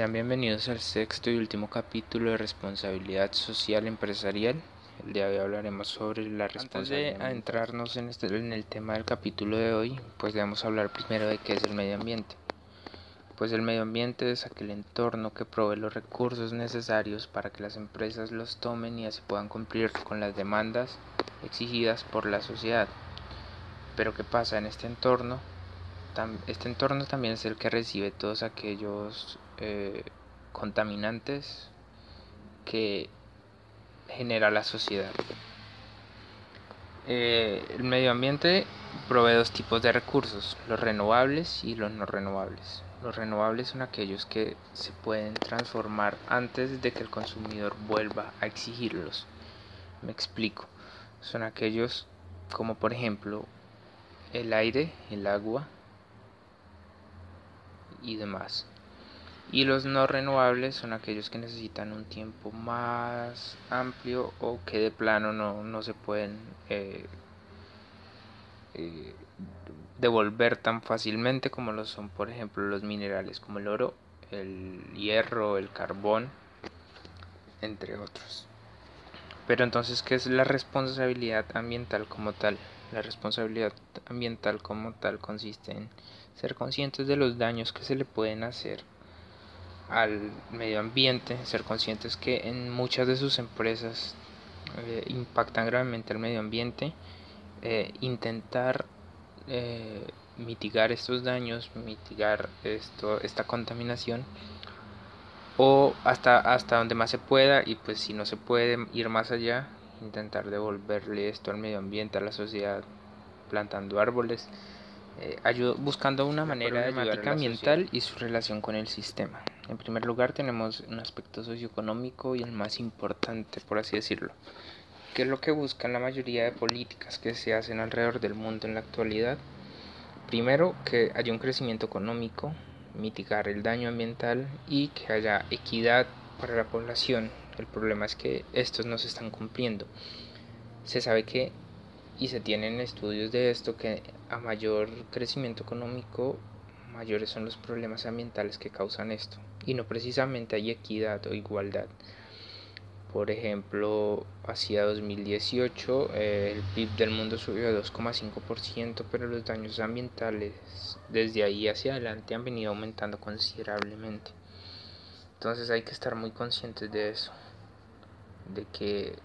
Sean bienvenidos al sexto y último capítulo de responsabilidad social empresarial. El día de hoy hablaremos sobre la responsabilidad. Antes de adentrarnos en, este, en el tema del capítulo de hoy, pues debemos hablar primero de qué es el medio ambiente. Pues el medio ambiente es aquel entorno que provee los recursos necesarios para que las empresas los tomen y así puedan cumplir con las demandas exigidas por la sociedad. Pero ¿qué pasa en este entorno? Este entorno también es el que recibe todos aquellos eh, contaminantes que genera la sociedad. Eh, el medio ambiente provee dos tipos de recursos, los renovables y los no renovables. Los renovables son aquellos que se pueden transformar antes de que el consumidor vuelva a exigirlos. Me explico. Son aquellos como por ejemplo el aire, el agua y demás. Y los no renovables son aquellos que necesitan un tiempo más amplio o que de plano no, se pueden eh, eh, devolver tan fácilmente como lo son, por ejemplo, los minerales como el oro, el hierro, el carbón, entre otros. Pero entonces, ¿qué es la responsabilidad ambiental como tal? La responsabilidad ambiental como tal consiste en ser conscientes de los daños que se le pueden hacer al medio ambiente, ser conscientes que en muchas de sus empresas eh, impactan gravemente al medio ambiente, eh, intentar eh, mitigar estos daños, mitigar esto, esta contaminación o hasta, hasta donde más se pueda y pues si no se puede ir más allá, intentar devolverle esto al medio ambiente, a la sociedad, plantando árboles, eh, buscando una manera de ayudar ambiental y su relación con el sistema. En primer lugar tenemos un aspecto socioeconómico y el más importante, por así decirlo, que es lo que buscan la mayoría de políticas que se hacen alrededor del mundo en la actualidad. Primero, que haya un crecimiento económico, mitigar el daño ambiental y que haya equidad para la población. El problema es que estos no se están cumpliendo. Se sabe que y se tienen estudios de esto que a mayor crecimiento económico mayores son los problemas ambientales que causan esto y no precisamente hay equidad o igualdad. Por ejemplo hacia 2018 eh, el PIB del mundo subió a 2,5% pero los daños ambientales desde ahí hacia adelante han venido aumentando considerablemente. Entonces hay que estar muy conscientes de eso de que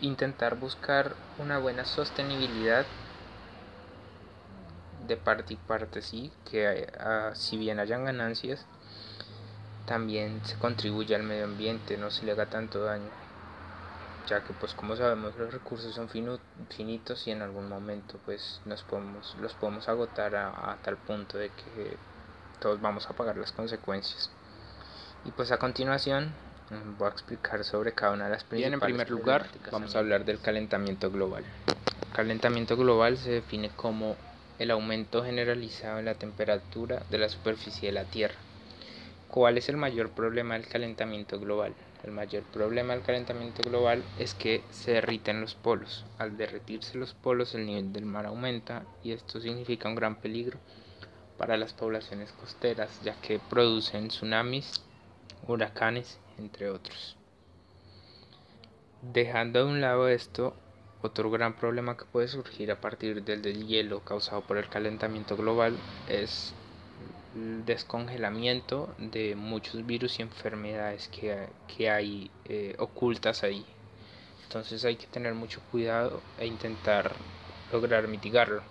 intentar buscar una buena sostenibilidad de parte y parte, sí, que ah, si bien hayan ganancias, también se contribuye al medio ambiente, no se le haga tanto daño, ya que pues como sabemos los recursos son finitos y en algún momento pues nos podemos, los podemos agotar a, a tal punto de que todos vamos a pagar las consecuencias. Y pues a continuación voy a explicar sobre cada una de las principales. Bien, en primer lugar, vamos a hablar del calentamiento global. El calentamiento global se define como el aumento generalizado en la temperatura de la superficie de la Tierra. ¿Cuál es el mayor problema del calentamiento global? El mayor problema del calentamiento global es que se derriten los polos. Al derretirse los polos el nivel del mar aumenta y esto significa un gran peligro para las poblaciones costeras ya que producen tsunamis, huracanes entre otros. Dejando a un lado esto, otro gran problema que puede surgir a partir del hielo causado por el calentamiento global es descongelamiento de muchos virus y enfermedades que, hay eh, ocultas ahí. Entonces hay que tener mucho cuidado e intentar lograr mitigarlo.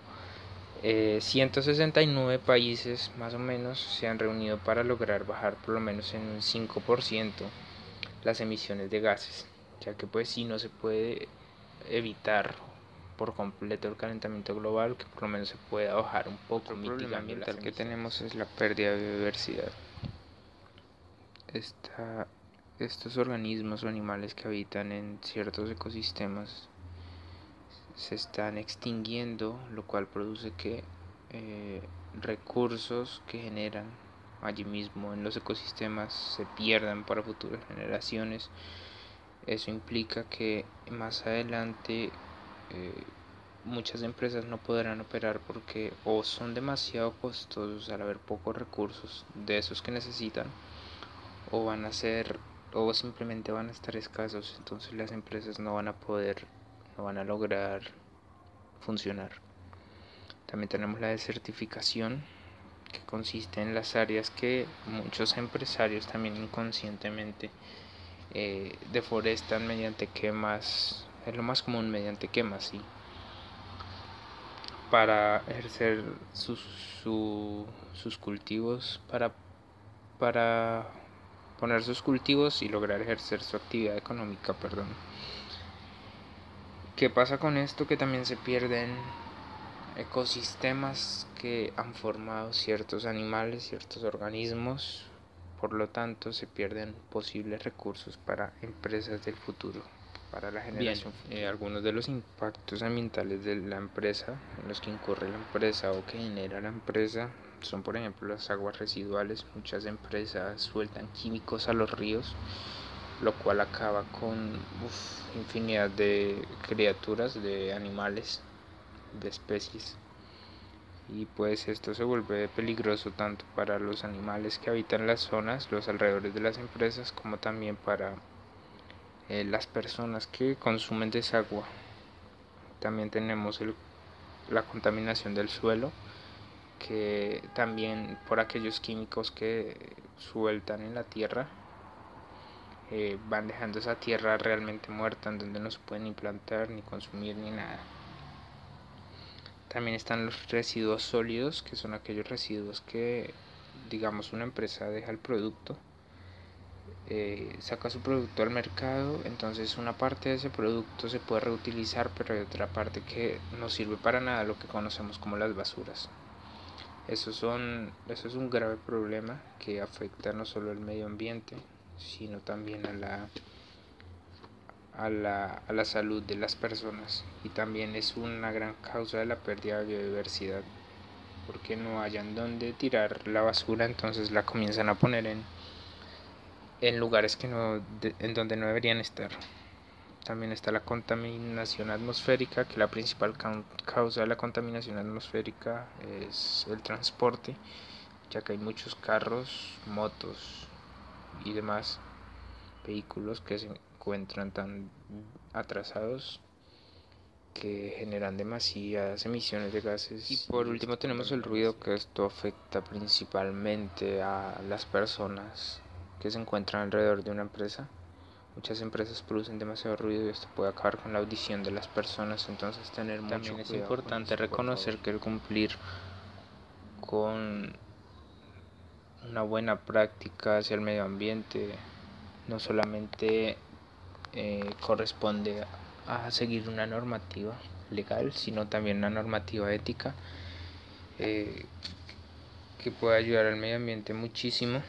169 eh, países más o menos se han reunido para lograr bajar por lo menos en un 5% las emisiones de gases, ya que pues si no se puede evitar por completo el calentamiento global, que por lo menos se pueda bajar un poco. El problema ambiental que tenemos es la pérdida de biodiversidad. estos organismos o animales que habitan en ciertos ecosistemas se están extinguiendo, lo cual produce que eh, recursos que generan allí mismo en los ecosistemas se pierdan para futuras generaciones. Eso implica que más adelante eh, muchas empresas no podrán operar porque o son demasiado costosos al haber pocos recursos de esos que necesitan o van a ser o simplemente van a estar escasos, entonces las empresas no van a poder, no van a lograr funcionar. También tenemos la desertificación, que consiste en las áreas que muchos empresarios también inconscientemente eh, deforestan mediante quemas, es lo más común mediante quemas, sí, para ejercer sus, sus cultivos, para, para poner sus cultivos y lograr ejercer su actividad económica, perdón. ¿Qué pasa con esto? Que también se pierden ecosistemas que han formado ciertos animales, ciertos organismos, por lo tanto se pierden posibles recursos para empresas del futuro, para la generación. Bien, eh, algunos de los impactos ambientales de la empresa, en los que incurre la empresa o que genera la empresa, son por ejemplo las aguas residuales. Muchas empresas sueltan químicos a los ríos, lo cual acaba con infinidad de criaturas, de animales, de especies. Y pues esto se vuelve peligroso tanto para los animales que habitan las zonas, los alrededores de las empresas, como también para eh, las personas que consumen desagua. También tenemos la contaminación del suelo que también por aquellos químicos que sueltan en la tierra eh, van dejando esa tierra realmente muerta en donde no se pueden implantar ni consumir ni nada. También están los residuos sólidos, que son aquellos residuos que, digamos, una empresa deja el producto, eh, saca su producto al mercado, entonces una parte de ese producto se puede reutilizar, pero hay otra parte que no sirve para nada, lo que conocemos como las basuras. Eso, es un grave problema que afecta no solo al medio ambiente, sino también a la, a la, a la salud de las personas y también es una gran causa de la pérdida de biodiversidad porque no hayan donde tirar la basura entonces la comienzan a poner en, en lugares que no, en donde no deberían estar. También está la contaminación atmosférica, que la principal causa de la contaminación atmosférica es el transporte, ya que hay muchos carros, motos y demás vehículos que se encuentran tan atrasados que generan demasiadas emisiones de gases. Y por último tenemos el ruido, que esto afecta principalmente a las personas que se encuentran alrededor de una empresa. Muchas empresas producen demasiado ruido y esto puede acabar con la audición de las personas, entonces tener mucho También es importante reconocer que el cumplir con una buena práctica hacia el medio ambiente no solamente eh, corresponde a seguir una normativa legal, sino también una normativa ética eh, que puede ayudar al medio ambiente muchísimo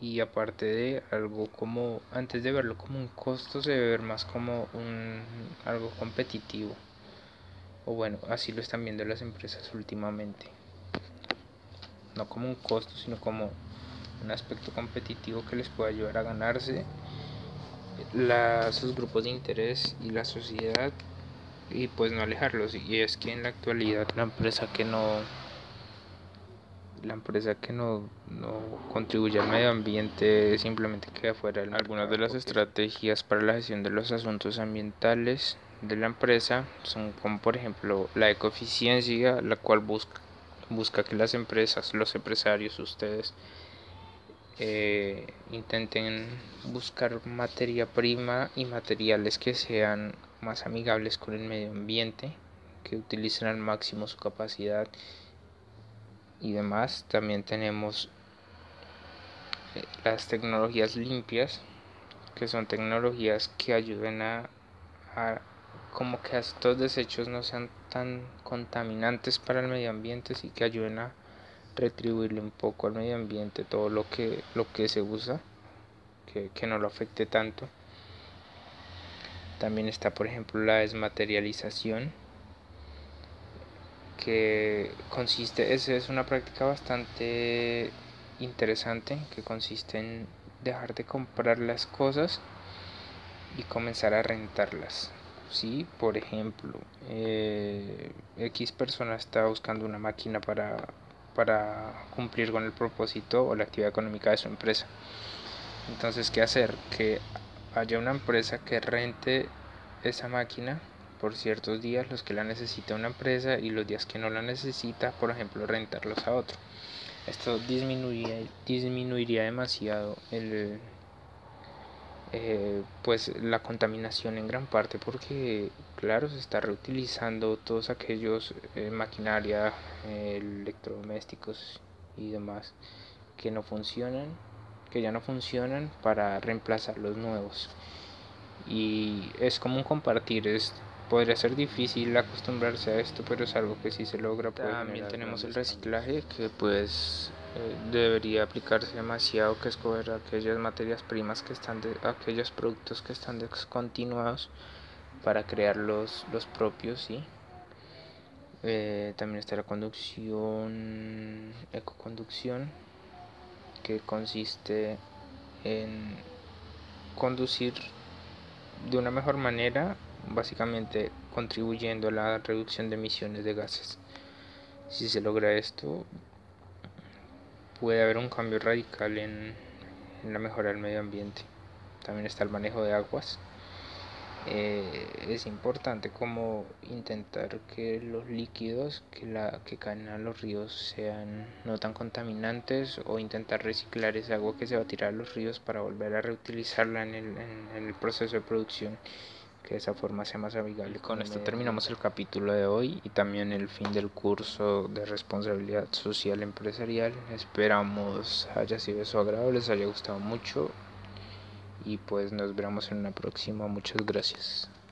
y aparte de algo como antes de verlo como un costo se debe ver más como un algo competitivo. O bueno así lo están viendo las empresas últimamente. No como un costo sino como un aspecto competitivo que les pueda ayudar a ganarse. La, sus grupos de interés y la sociedad y pues no alejarlos. Y es que en la actualidad la empresa que no la empresa que no, no contribuye al medio ambiente simplemente queda fuera. Algunas de las estrategias para la gestión de los asuntos ambientales de la empresa son como por ejemplo la ecoeficiencia, la cual busca, busca que las empresas, los empresarios, ustedes, eh, intenten buscar materia prima y materiales que sean más amigables con el medio ambiente, que utilicen al máximo su capacidad y demás. También tenemos eh, las tecnologías limpias, que son tecnologías que ayuden a, como que estos desechos no sean tan contaminantes para el medio ambiente, y que ayuden a retribuirle un poco al medio ambiente todo lo que, lo que se usa, que, que no lo afecte tanto. También está, por ejemplo, la desmaterialización que consiste, es, es una práctica bastante interesante que consiste en dejar de comprar las cosas y comenzar a rentarlas. Si, por ejemplo, eh, X persona está buscando una máquina para, para cumplir con el propósito o la actividad económica de su empresa. Entonces, ¿qué hacer? Que haya una empresa que rente esa máquina por ciertos días, los que la necesita una empresa y los días que no la necesita, por ejemplo, rentarlos a otro. Esto disminuiría, disminuiría demasiado el, eh, pues la contaminación en gran parte porque claro se está reutilizando todos aquellos eh, maquinaria electrodomésticos y demás que no funcionan que ya no funcionan para reemplazar los nuevos y es como un compartir es podría ser difícil acostumbrarse a esto pero es algo que sí se logra también tenemos el reciclaje que pues eh, debería aplicarse demasiado que escoger aquellas materias primas que están de aquellos productos que están descontinuados para crear los, los propios ¿sí? Eh, también está la conducción ecoconducción que consiste en conducir de una mejor manera básicamente contribuyendo a la reducción de emisiones de gases si se logra esto puede haber un cambio radical en, la mejora del medio ambiente. También está el manejo de aguas. Eh, es importante como intentar que los líquidos que, la, que caen a los ríos sean no tan contaminantes o intentar reciclar esa agua que se va a tirar a los ríos para volver a reutilizarla en el, en el proceso de producción que de esa forma sea más amigable. Con esto terminamos el capítulo de hoy y también el fin del curso de responsabilidad social empresarial. Esperamos haya sido de su agrado, les haya gustado mucho y pues nos veremos en una próxima. Muchas gracias.